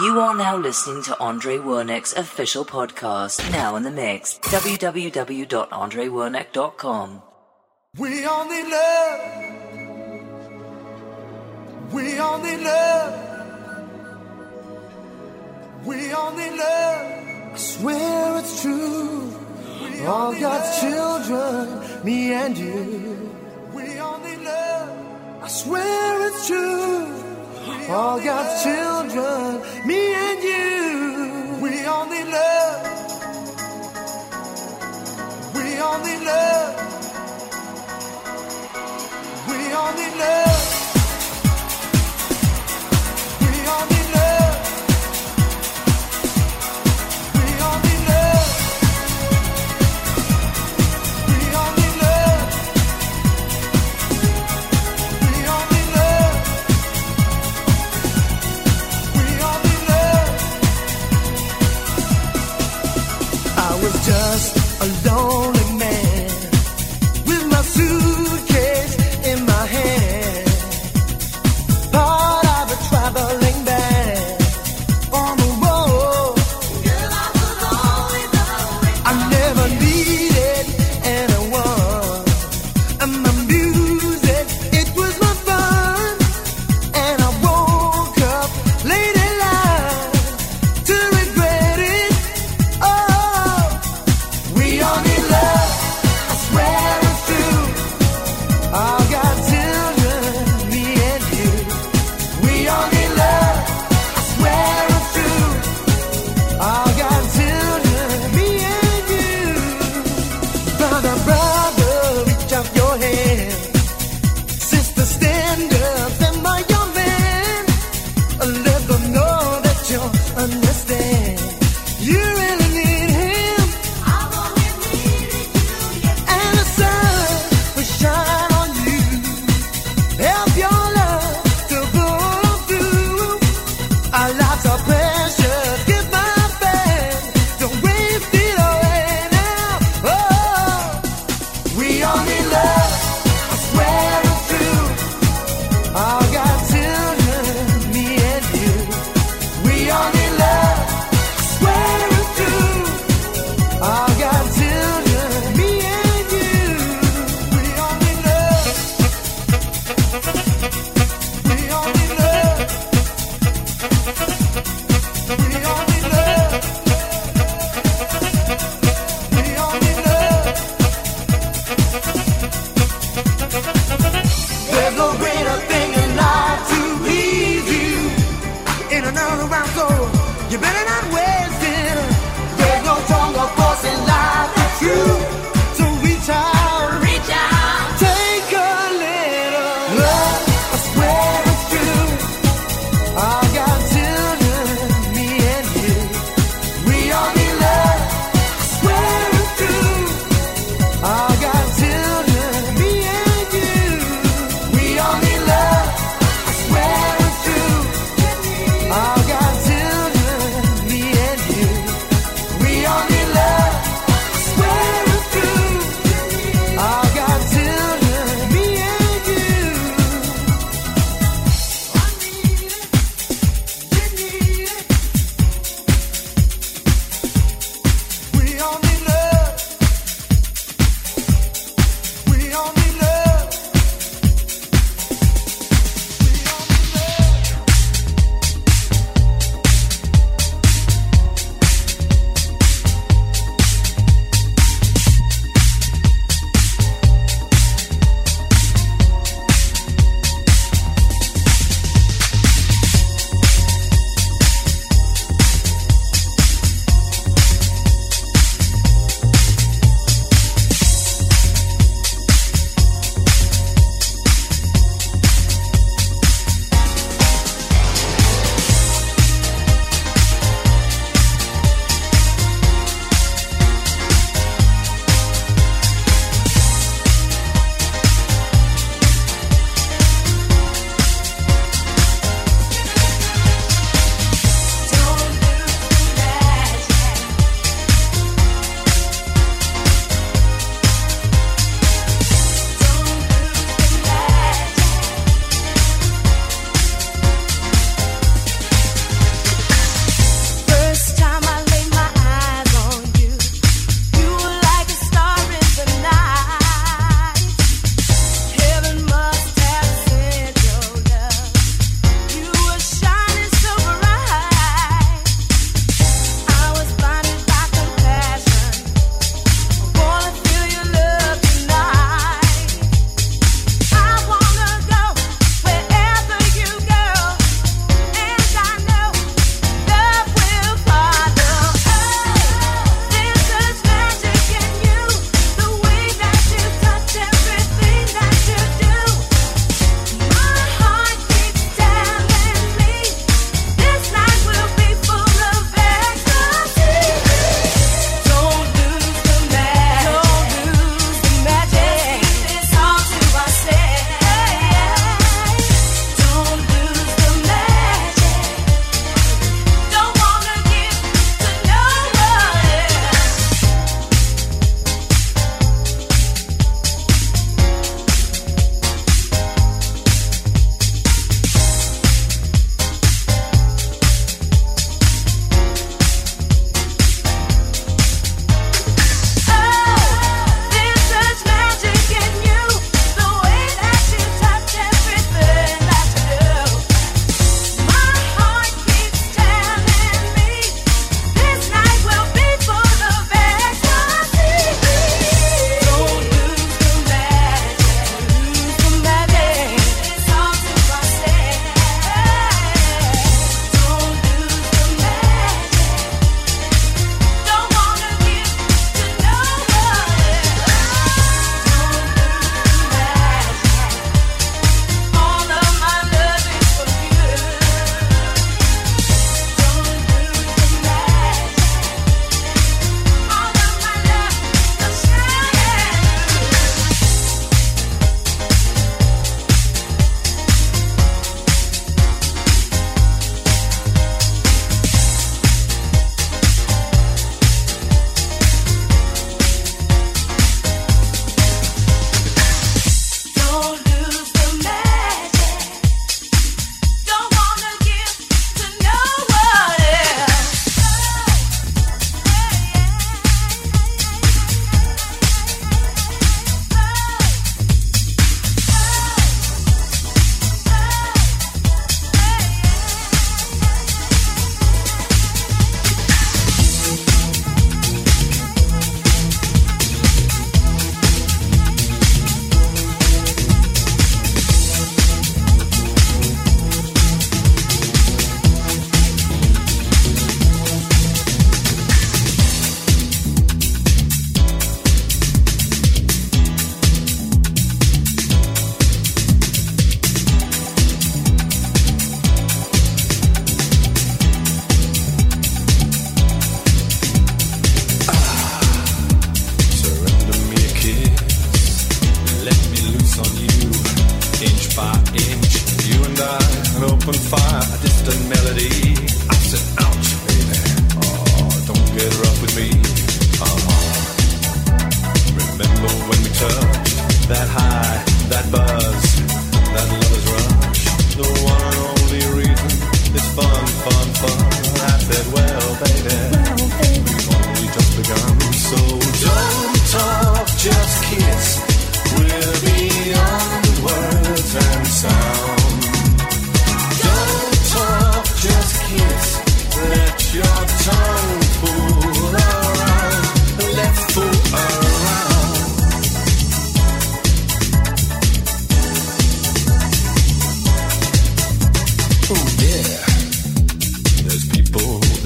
You are now listening to Andre Wernick's official podcast, now in the mix. www.andrewernick.com. We all need love. We all need love. We all need love. I swear it's true. We all, all God's children, me and you. We all need love. I swear it's true. All got children, me and you. We all need love. We all need love. We all need love.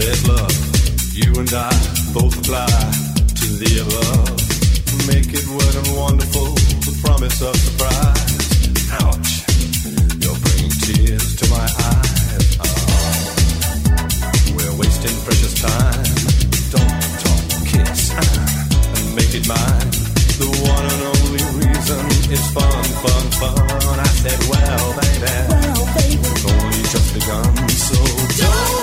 There's love. You and I both apply to the above. Make it and wonderful. The promise of surprise. Ouch. You're bringing tears to my eyes. Ah. We're wasting precious time. Don't talk, kiss, ah, and make it mine. The one and only reason is fun, fun, fun. I said, well, baby, we've only just begun. So don't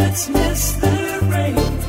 deserts miss the rain,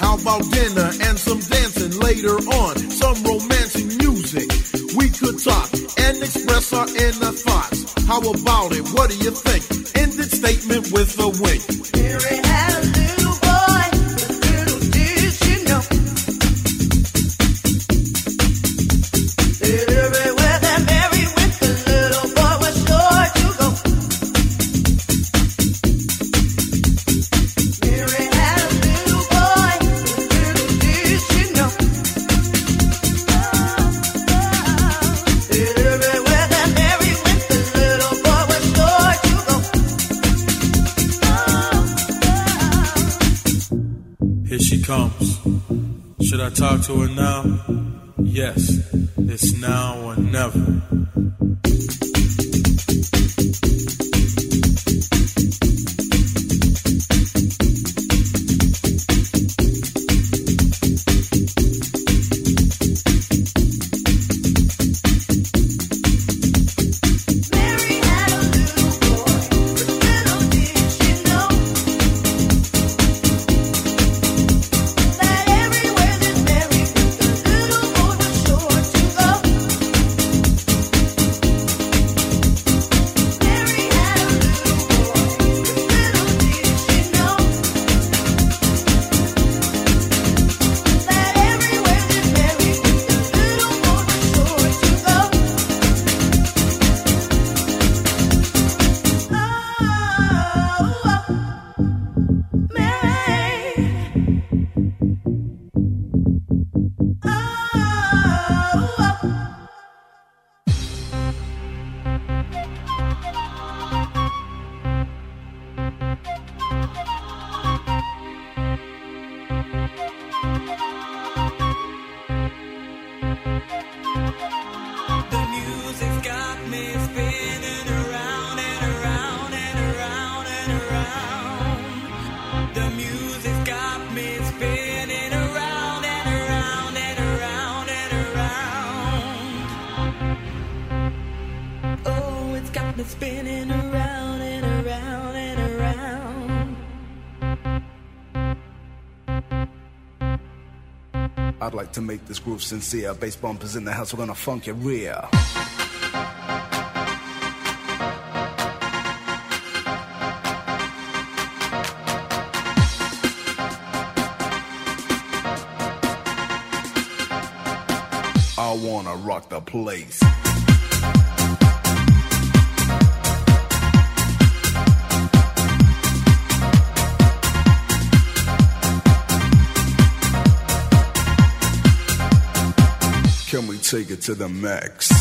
How about dinner and some dancing later on? Some romancing music. We could talk and express our inner thoughts. How about it? What do you think? End statement with a wink. to now? Yes, it's now or never. spinning around and around and around. I'd like to make this groove sincere. Bass bumpers in the house, we're gonna funk it real. rock the place. Can we take it to the max?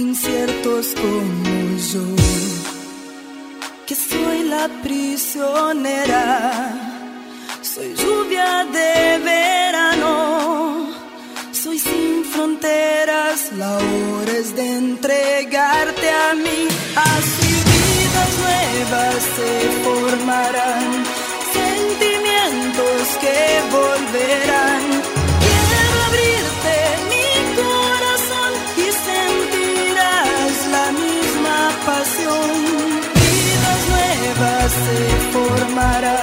inciertos como yo, que soy la prisionera, soy lluvia de verano, soy sin fronteras, la hora es de entregarte a mí, así vidas nuevas se formarán, sentimientos que volverán. amarás.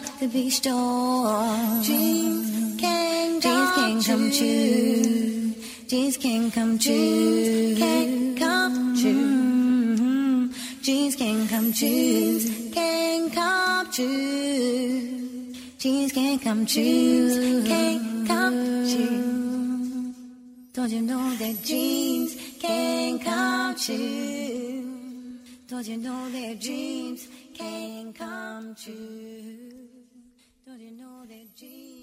Got to be strong. Dreams can dreams can come true. Dreams can come true. Can come true. Dreams can come true. Can come true. Dreams can come true. Can come true. Don't you know that dreams can come true? Don't you know that dreams can come true? You know that dreams